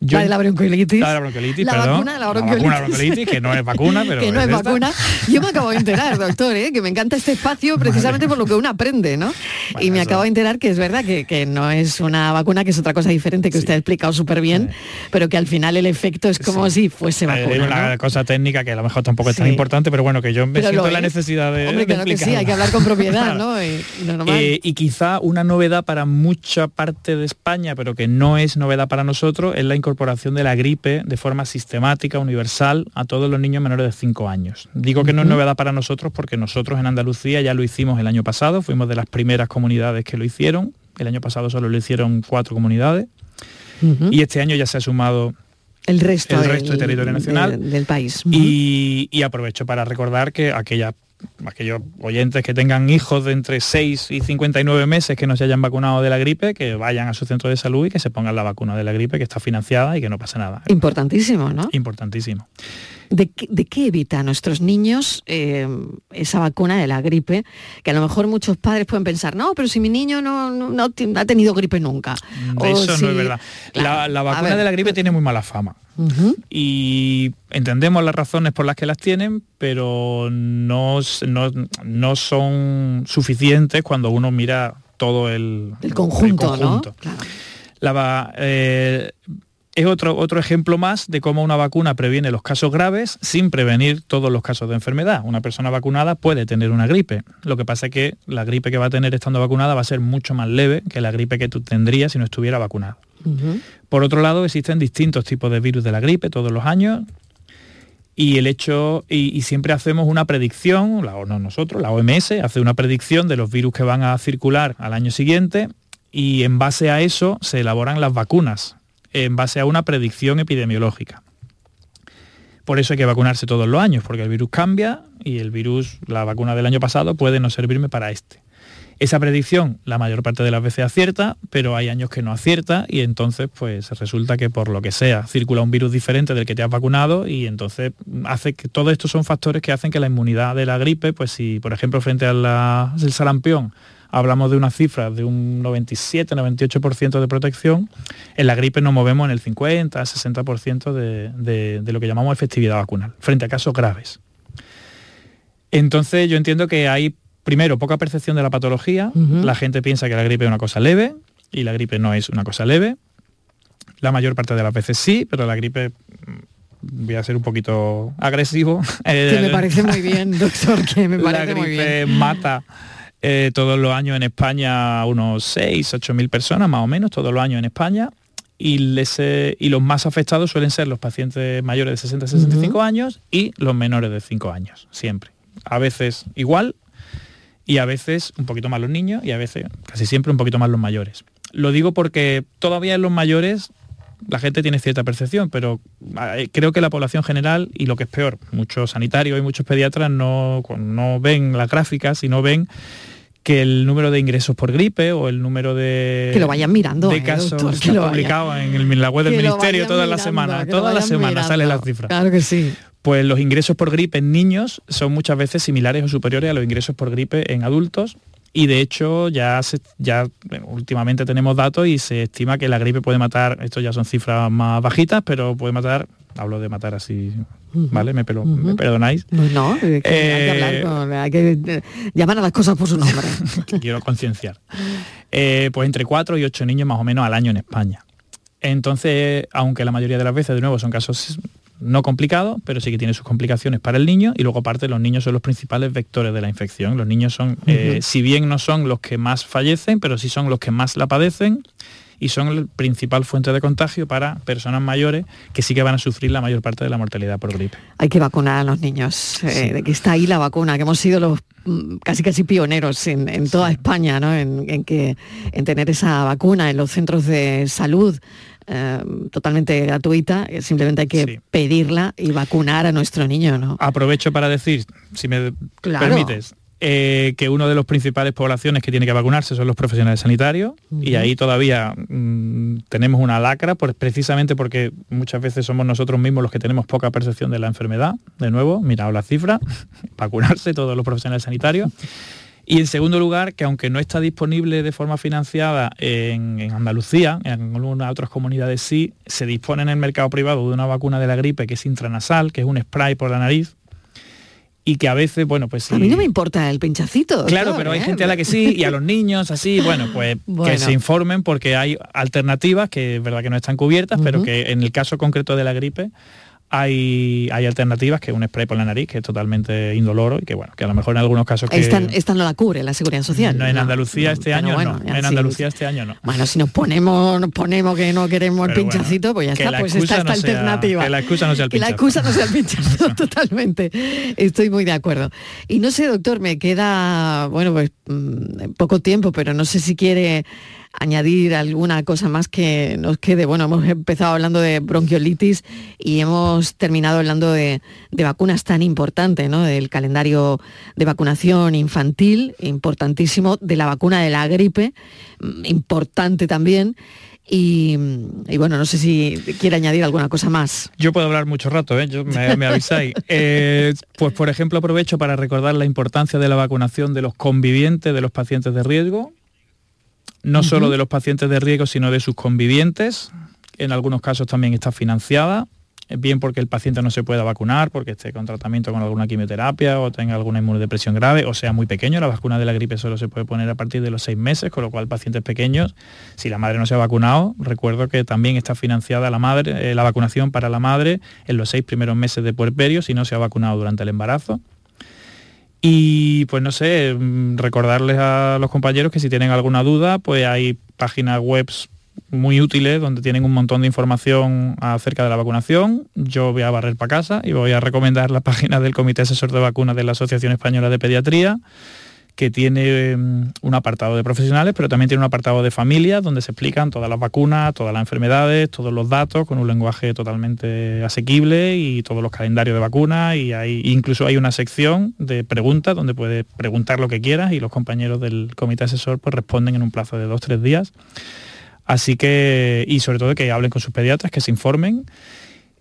la de la bronquiolitis. La de la bronquiolitis, la perdón. Vacuna, la, bronquiolitis. la bronquiolitis, que no es vacuna, pero *laughs* que no es, vacuna. Yo me acabo de enterar, doctor, ¿eh? que me encanta este espacio *laughs* precisamente por lo que uno aprende, ¿no? y me acabo de enterar que es verdad que, que, no es una vacuna, que es otra cosa diferente que usted ha explicado súper bien, pero que al final el efecto es como si fuese vacuna. Es una cosa técnica que a lo mejor tampoco es tan importante, pero bueno, que yo me siento la necesidad de. Hombre, claro que sí, hay que hablar con propiedad, *laughs* ¿no? Y, eh, y quizá una novedad para mucha parte de España, pero que no es novedad para nosotros, es la incorporación de la gripe de forma sistemática, universal, a todos los niños menores de 5 años. Digo que no es novedad para nosotros porque nosotros en Andalucía ya lo hicimos el año pasado, fuimos de las primeras comunidades que lo hicieron, el año pasado solo lo hicieron cuatro comunidades, y este año ya se ha sumado el resto, el resto del, territorio nacional. del, país. y, y, aprovecho para recordar que aquella aquellos oyentes que tengan hijos de entre 6 y 59 meses que no se hayan vacunado de la gripe, que vayan a su centro de salud y que se pongan la vacuna de la gripe, que está financiada y que no pasa nada. Importantísimo, ¿no? Importantísimo. ¿De qué, evita a nuestros niños eh, esa vacuna de la gripe? Que a lo mejor muchos padres pueden pensar, no, pero si mi niño no, ha tenido gripe nunca. Eso no es verdad. la, vacuna de la gripe tiene muy mala fama. Y entendemos las razones por las que las tienen, pero no, no, son suficientes cuando uno mira todo el, el conjunto. ¿no? La, eh, es otro, otro ejemplo más de cómo una vacuna previene los casos graves sin prevenir todos los casos de enfermedad. Una persona vacunada puede tener una gripe. Lo que pasa es que la gripe que va a tener estando vacunada va a ser mucho más leve que la gripe que tú tendrías si no estuviera vacunado. Por otro lado, existen distintos tipos de virus de la gripe todos los años y el hecho, y, siempre hacemos una predicción, la, no nosotros, la OMS hace una predicción de los virus que van a circular al año siguiente y en base a eso se elaboran las vacunas, en base a una predicción epidemiológica. Por eso hay que vacunarse todos los años, porque el virus cambia y el virus, la vacuna del año pasado puede no servirme para este. Esa predicción la mayor parte de las veces acierta, pero hay años que no acierta y entonces pues resulta que por lo que sea circula un virus diferente del que te has vacunado y entonces hace que todos estos son factores que hacen que la inmunidad de la gripe, pues si por ejemplo frente al sarampión hablamos de una cifra de un 97-98% de protección, en la gripe nos movemos en el 50-60% de, de lo que llamamos efectividad vacunal, frente a casos graves. Entonces yo entiendo que hay primero, poca percepción de la patología. La gente piensa que la gripe es una cosa leve y la gripe no es una cosa leve. La mayor parte de las veces sí, pero la gripe mm, voy a ser un poquito agresivo. Que me parece muy bien, doctor, que me parece muy bien. mata eh, todos los años en España unos 6, 8 mil personas más o menos, todos los años en España. Y, eh, y los más afectados suelen ser los pacientes mayores de 60 65 años y los menores de 5 años, siempre. A veces igual, y a veces un poquito más los niños y a veces, casi siempre, un poquito más los mayores. Lo digo porque todavía en los mayores la gente tiene cierta percepción, pero eh, creo que la población general, y lo que es peor, muchos sanitarios y muchos pediatras no, no ven las gráficas y no ven que el número de ingresos por gripe o el número de que lo vayan mirando de eh, casos publicado en, la web del ministerio todas las semanas todas las semanas sale la cifra. Claro que sí. Pues los ingresos por gripe en niños son muchas veces similares o superiores a los ingresos por gripe en adultos y de hecho ya, ya últimamente tenemos datos y se estima que la gripe puede matar, esto ya son cifras más bajitas, pero puede matar hablo de matar así, ¿vale? Me, perdonáis. no, hay que hablar, hay que llamar a las cosas por su nombre. *laughs* Quiero concienciar. pues entre 4 y 8 niños más o menos al año en España. Entonces, aunque la mayoría de las veces, de nuevo, son casos no complicados, pero sí que tiene sus complicaciones para el niño y luego aparte los niños son los principales vectores de la infección. Los niños son, eh, si bien no son los que más fallecen, pero sí son los que más la padecen y son la principal fuente de contagio para personas mayores que sí que van a sufrir la mayor parte de la mortalidad por gripe. Hay que vacunar a los niños, eh, de que está ahí la vacuna, que hemos sido los mm, casi casi pioneros en, toda España, ¿no? en, que, en tener esa vacuna en los centros de salud eh, totalmente gratuita, eh, simplemente hay que pedirla y vacunar a nuestro niño, ¿no? Aprovecho para decir, si me permites, eh, que uno de los principales poblaciones que tiene que vacunarse son los profesionales sanitarios y ahí todavía mm, tenemos una lacra pues precisamente porque muchas veces somos nosotros mismos los que tenemos poca percepción de la enfermedad. De nuevo, mirad la cifra, *laughs* vacunarse todos los profesionales sanitarios. Y en segundo lugar, que aunque no está disponible de forma financiada en, Andalucía, en algunas otras comunidades sí, se dispone en el mercado privado de una vacuna de la gripe que es intranasal, que es un spray por la nariz, y que a veces, bueno, pues... A mí no me importa el pinchacito. Claro, pero hay gente a la que sí, y a los niños así, bueno, pues *laughs* que se informen porque hay alternativas que es verdad que no están cubiertas, pero que en el caso concreto de la gripe hay, hay alternativas que un spray por la nariz que es totalmente indoloro y que bueno, que a lo mejor en algunos casos que... Esta, no la cubre la seguridad social. No, en Andalucía este año no. En Andalucía este año no. Bueno, si nos ponemos, nos ponemos que no queremos el pinchacito, pues ya está, pues está esta alternativa. que la excusa no sea el pinchazo. Que la excusa no sea el *laughs* pinchazo, *laughs* totalmente. Estoy muy de acuerdo. Y no sé, doctor, me queda, bueno, pues mm, poco tiempo, pero no sé si quiere añadir alguna cosa más que nos quede. Bueno, hemos empezado hablando de bronquiolitis y hemos terminado hablando de, vacunas tan importantes, ¿no? Del calendario de vacunación infantil, importantísimo, de la vacuna de la gripe, mm, importante también. Y, bueno, no sé si quiere añadir alguna cosa más. Yo puedo hablar mucho rato, ¿eh? Yo, me, avisáis. *laughs* Eh, pues por ejemplo aprovecho para recordar la importancia de la vacunación de los convivientes de los pacientes de riesgo, no solo de los pacientes de riesgo, sino de sus convivientes. En algunos casos también está financiada, bien porque el paciente no se pueda vacunar, porque esté con tratamiento con alguna quimioterapia o tenga alguna inmunodepresión grave, o sea muy pequeño. La vacuna de la gripe solo se puede poner a partir de los seis meses, con lo cual pacientes pequeños, si la madre no se ha vacunado, recuerdo que también está financiada la, madre, eh, la vacunación para la madre en los seis primeros meses de puerperio, si no se ha vacunado durante el embarazo. Y pues no sé, mm, recordarles a los compañeros que si tienen alguna duda, pues hay páginas web muy útiles donde tienen un montón de información acerca de la vacunación. Yo voy a barrer para casa y voy a recomendar la *laughs* página del Comité Asesor de Vacunas de la Asociación Española de Pediatría que tiene mm, un apartado de profesionales, pero también tiene un apartado de familias donde se explican todas las vacunas, todas las enfermedades, todos los datos, con un lenguaje totalmente asequible y todos los calendarios de vacunas y hay, incluso hay una sección de preguntas donde puedes preguntar lo que quieras y los compañeros del comité asesor pues responden en un plazo de dos, tres días. Así que, y sobre todo que hablen con sus pediatras, que se informen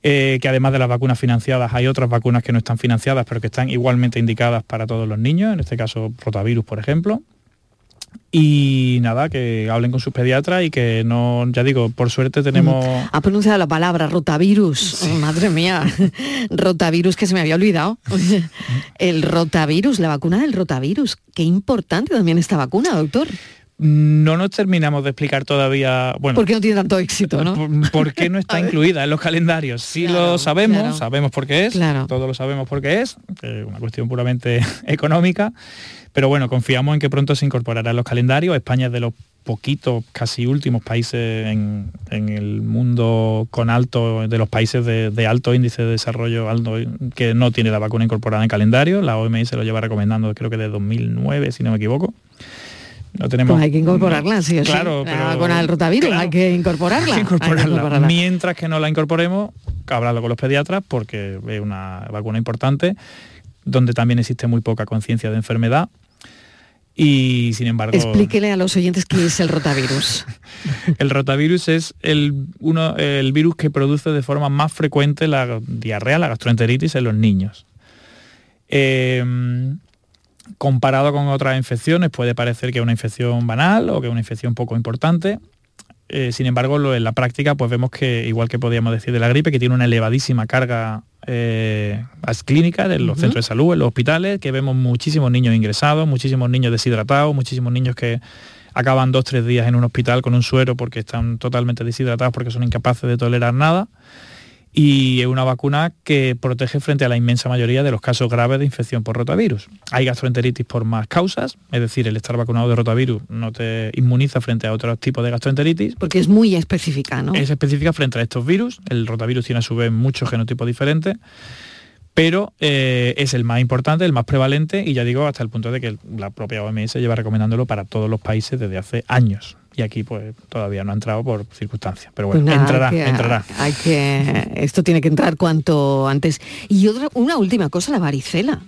eh, que además de las vacunas financiadas hay otras vacunas que no están financiadas pero que están igualmente indicadas para todos los niños, en este caso rotavirus por ejemplo. Y nada, que hablen con sus pediatras y que no, ya digo, por suerte tenemos... Ha pronunciado la palabra rotavirus. Oh, madre mía, *laughs* rotavirus que se me había olvidado. *laughs* El rotavirus, la vacuna del rotavirus. Qué importante también esta vacuna, doctor. No nos terminamos de explicar todavía, bueno... ¿Por qué no tiene tanto éxito, no? Por, qué no está *laughs* incluida en los calendarios? Sí lo sabemos, sabemos por qué es, claro. todos lo sabemos por qué es, una cuestión puramente *laughs* económica, pero bueno, confiamos en que pronto se incorporará en los calendarios. España es de los poquitos, casi últimos países en, el mundo con alto, de los países de, alto índice de desarrollo alto, que no tiene la vacuna incorporada en calendario. La OMS lo lleva recomendando creo que de 2009, si no me equivoco. No tenemos... Pues hay que incorporarla, sí claro, sí. Pero... Con el rotavirus hay, que *laughs* incorporarla. Mientras que no la incorporemos, hablarlo con los pediatras porque es una vacuna importante, donde también existe muy poca conciencia de enfermedad. Y sin embargo... Explíquele a los oyentes qué es el rotavirus. *laughs* el rotavirus es el, uno, el virus que produce de forma más frecuente la diarrea, la gastroenteritis en los niños. Eh, comparado con otras infecciones puede parecer que es una infección banal o que es una infección poco importante. Eh, sin embargo, en la práctica, pues vemos que, igual que podíamos decir de la gripe, que tiene una elevadísima carga eh, clínicas, en los centros de salud, en los hospitales, que vemos muchísimos niños ingresados, muchísimos niños deshidratados, muchísimos niños que acaban dos, tres días en un hospital con un suero porque están totalmente deshidratados porque son incapaces de tolerar nada y es una vacuna que protege frente a la inmensa mayoría de los casos graves de infección por rotavirus. Hay gastroenteritis por más causas, es decir, el estar vacunado de rotavirus no te inmuniza frente a otros tipos de gastroenteritis. Porque es muy específica, ¿no? Es específica frente a estos virus. El rotavirus tiene a su vez muchos genotipos diferentes pero eh, es el más importante, el más prevalente y ya digo hasta el punto de que la propia OMS lleva recomendándolo para todos los países desde hace años y aquí pues todavía no ha entrado por circunstancias. Pero bueno, pues entrará, entrará. Hay que, esto tiene que entrar cuanto antes. Y otra, una última cosa, la varicela.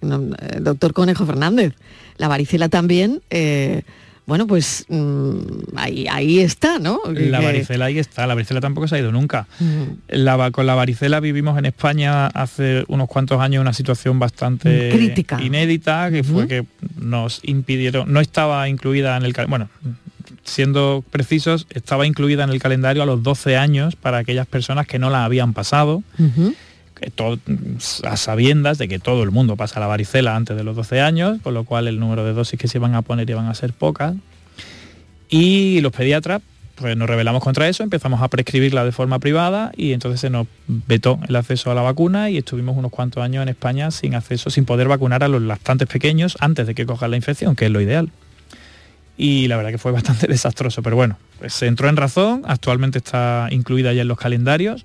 Eh, doctor Conejo Fernández, la varicela también. Eh, bueno, pues mm, ahí, ahí está, ¿no? La varicela ahí está, la varicela tampoco se ha ido nunca. con la varicela vivimos en España hace unos cuantos años una situación bastante crítica, inédita, que fue que nos impidieron, no estaba incluida en el bueno, siendo precisos, estaba incluida en el calendario a los 12 años para aquellas personas que no la habían pasado. a sabiendas de que todo el mundo pasa la varicela antes de los 12 años, con lo cual el número de dosis que se iban a poner iban a ser pocas. Y los pediatras pues nos rebelamos contra eso, empezamos a prescribirla de forma privada y entonces se nos vetó el acceso a la vacuna y estuvimos unos cuantos años en España sin acceso, sin poder vacunar a los lactantes pequeños antes de que cojan la infección, que es lo ideal y la verdad que fue bastante *laughs* desastroso, pero bueno, pues se entró en razón, actualmente está incluida ya en los calendarios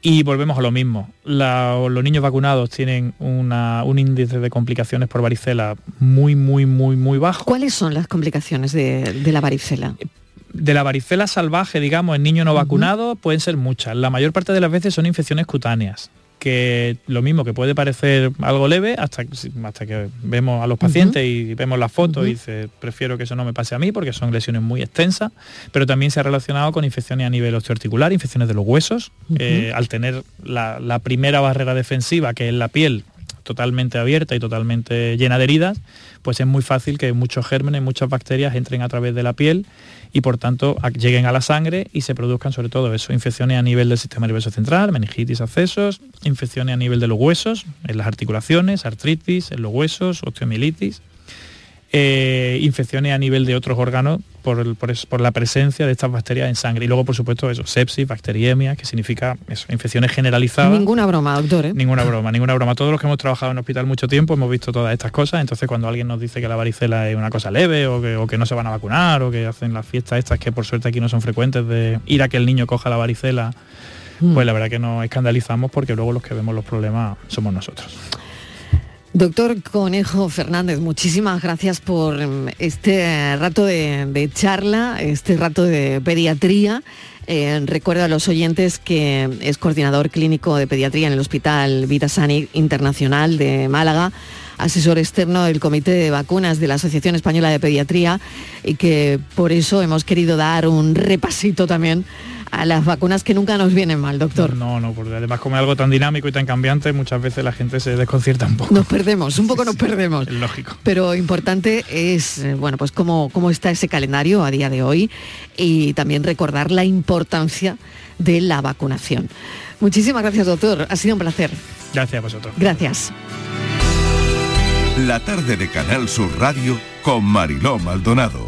y volvemos a lo mismo. los niños vacunados tienen un índice de complicaciones por varicela muy, muy, muy, muy bajo. ¿Cuáles son las complicaciones de, la varicela? De la varicela salvaje, digamos, en niños no vacunados pueden ser muchas. La mayor parte de las veces son infecciones cutáneas que lo mismo que puede parecer algo leve hasta, hasta que vemos a los pacientes y vemos las fotos y dice prefiero que eso no me pase a mí porque son lesiones muy extensas pero también se ha relacionado con infecciones a nivel osteoarticular infecciones de los huesos. Eh, al tener la, la primera barrera defensiva que es la piel totalmente abierta y totalmente llena de heridas pues es muy fácil que muchos gérmenes muchas bacterias entren a través de la piel y por tanto lleguen a la sangre y se produzcan sobre todo eso, infecciones a nivel del sistema nervioso central, meningitis, accesos, infecciones a nivel de los huesos, en las articulaciones, artritis, en los huesos, osteomielitis, eh, infecciones a nivel de otros órganos por, por, la presencia de estas bacterias en sangre. Y luego, por supuesto, eso, sepsis, bacteriemia, que significa eso, infecciones generalizadas. Ninguna broma, doctor. ¿eh? Ninguna broma, ninguna broma. Todos los que hemos trabajado en hospital mucho tiempo hemos visto todas estas cosas. Entonces, cuando alguien nos dice que la varicela es una cosa leve o que, o que no se van a vacunar o que hacen las fiestas estas que por suerte aquí no son frecuentes de ir a que el niño coja la varicela, mm. pues la verdad que nos escandalizamos porque luego los que vemos los problemas somos nosotros. Doctor Conejo Fernández, muchísimas gracias por em, este rato de, charla, este rato de pediatría. Eh, recuerdo a los oyentes que es coordinador clínico de pediatría en el Hospital Vitasani Internacional de Málaga, asesor externo del Comité de Vacunas de la Asociación Española de Pediatría y que por eso hemos querido dar un repasito también a las vacunas que nunca nos vienen mal, doctor. No, no, porque además como es algo tan dinámico y tan cambiante, muchas veces la gente se desconcierta un poco. Nos perdemos, un poco nos perdemos. Es lógico. Pero importante es, eh, bueno, pues cómo, cómo está ese calendario a día de hoy y también recordar la importancia de la vacunación. Muchísimas gracias, doctor. Ha sido un placer. Gracias a vosotros. Gracias. La tarde de Canal Sur Radio con Mariló Maldonado.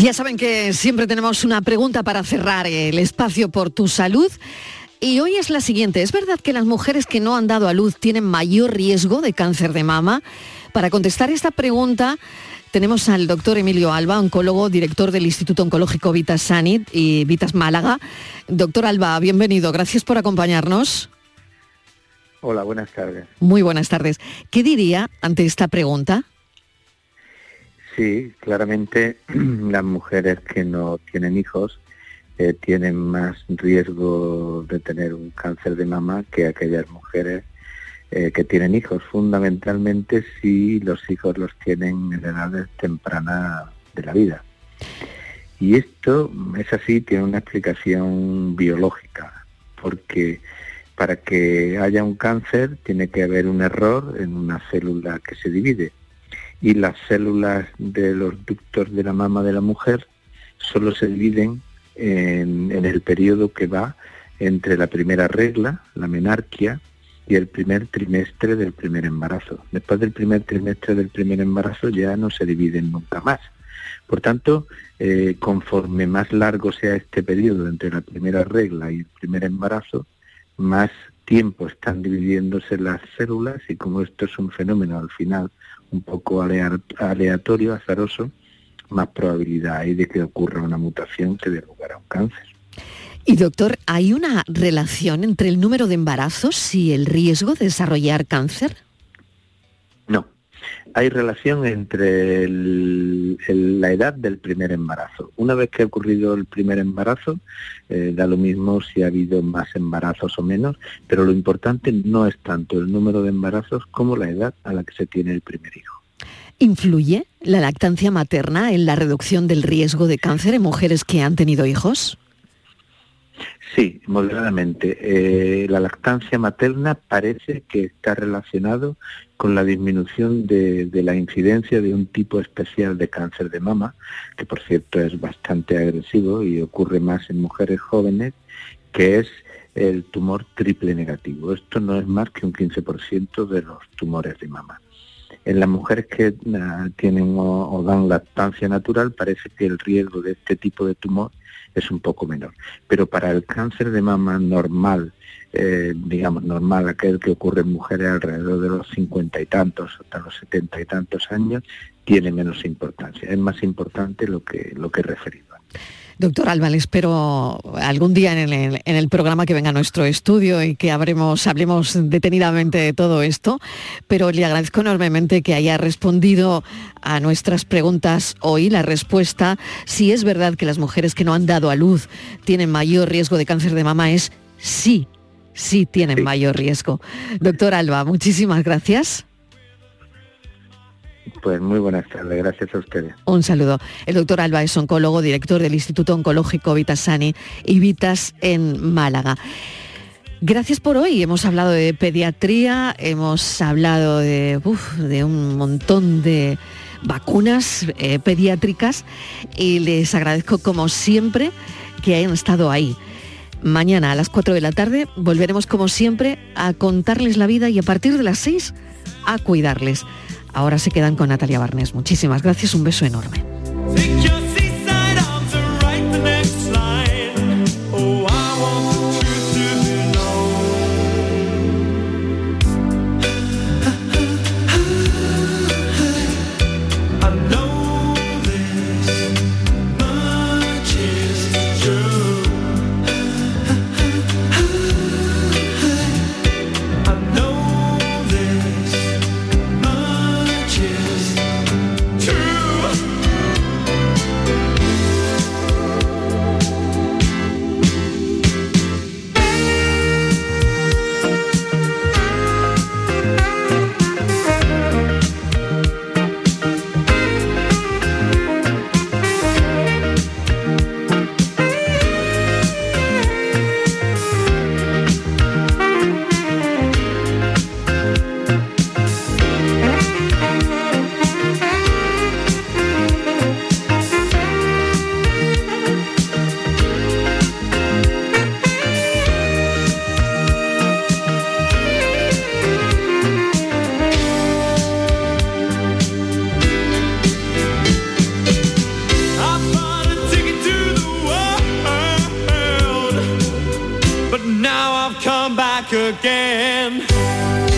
Ya saben que siempre tenemos una pregunta para cerrar el espacio por tu salud. Y hoy es la siguiente. ¿Es verdad que las mujeres que no han dado a luz tienen mayor riesgo de cáncer de mama? Para contestar esta pregunta tenemos al doctor Emilio Alba, oncólogo, director del Instituto Oncológico Vitas Sanit y Vitas Málaga. Doctor Alba, bienvenido. Gracias por acompañarnos. Hola, buenas tardes. Muy buenas tardes. ¿Qué diría ante esta pregunta? Sí, claramente *clears throat* las mujeres que no tienen hijos eh, tienen más riesgo de tener un cáncer de mama que aquellas mujeres eh, que tienen hijos, fundamentalmente si los hijos los tienen en edades tempranas de la vida. Y esto es así, tiene una explicación biológica, porque para que haya un cáncer tiene que haber un error en una célula que se divide y las células de los ductos de la mama de la mujer solo se dividen en, el periodo que va entre la primera regla, la menarquia, y el primer trimestre del primer embarazo. Después del primer trimestre del primer embarazo ya no se dividen nunca más. Por tanto, eh, conforme más largo sea este periodo entre la primera regla y el primer embarazo, más tiempo están dividiéndose las células y como esto es un fenómeno al final un poco aleatorio, azaroso, más probabilidad hay de que ocurra una mutación que dé lugar a un cáncer. Y doctor, ¿hay una relación entre el número de embarazos y el riesgo de desarrollar cáncer? Hay relación entre la edad del primer embarazo. Una vez que ha ocurrido el primer embarazo, eh, da lo mismo si ha habido más embarazos o menos, pero lo importante no es tanto el número de embarazos como la edad a la que se tiene el primer hijo. ¿Influye la lactancia materna en la reducción del riesgo de cáncer en mujeres que han tenido hijos? Sí, moderadamente. Eh, la lactancia materna parece que está relacionado con la disminución de, la incidencia de un tipo especial de cáncer de mama, que por cierto es bastante agresivo y ocurre más en mujeres jóvenes, que es el tumor triple negativo. Esto no es más que un 15% de los tumores de mama. En las mujeres que ah, tienen o dan lactancia natural parece que el riesgo de este tipo de tumor es un poco menor. Pero para el cáncer de mama normal, eh, digamos normal, aquel que ocurre en mujeres alrededor de los cincuenta y tantos hasta los setenta y tantos años, tiene menos importancia. Es más importante lo que, lo que he referido. Doctor Alba, le espero algún día en el, programa que venga a nuestro estudio y que hablemos detenidamente de todo esto, pero le agradezco enormemente que haya respondido a nuestras preguntas hoy. La respuesta, si es verdad que las mujeres que no han dado a luz tienen mayor riesgo de cáncer de mama, es sí, sí tienen mayor riesgo. Doctor Alba, muchísimas gracias. Pues muy buenas tardes, gracias a ustedes. Un saludo. El doctor Alba es oncólogo, director del Instituto Oncológico Vitasani y Vitas en Málaga. Gracias por hoy. Hemos hablado de pediatría, hemos hablado de, un montón de vacunas eh, pediátricas y les agradezco como siempre que hayan estado ahí. Mañana a las 4 de la tarde volveremos como siempre a contarles la vida y a partir de las 6 a cuidarles. Ahora se quedan con Natalia Barnes. Muchísimas gracias, un beso enorme. I've come back again.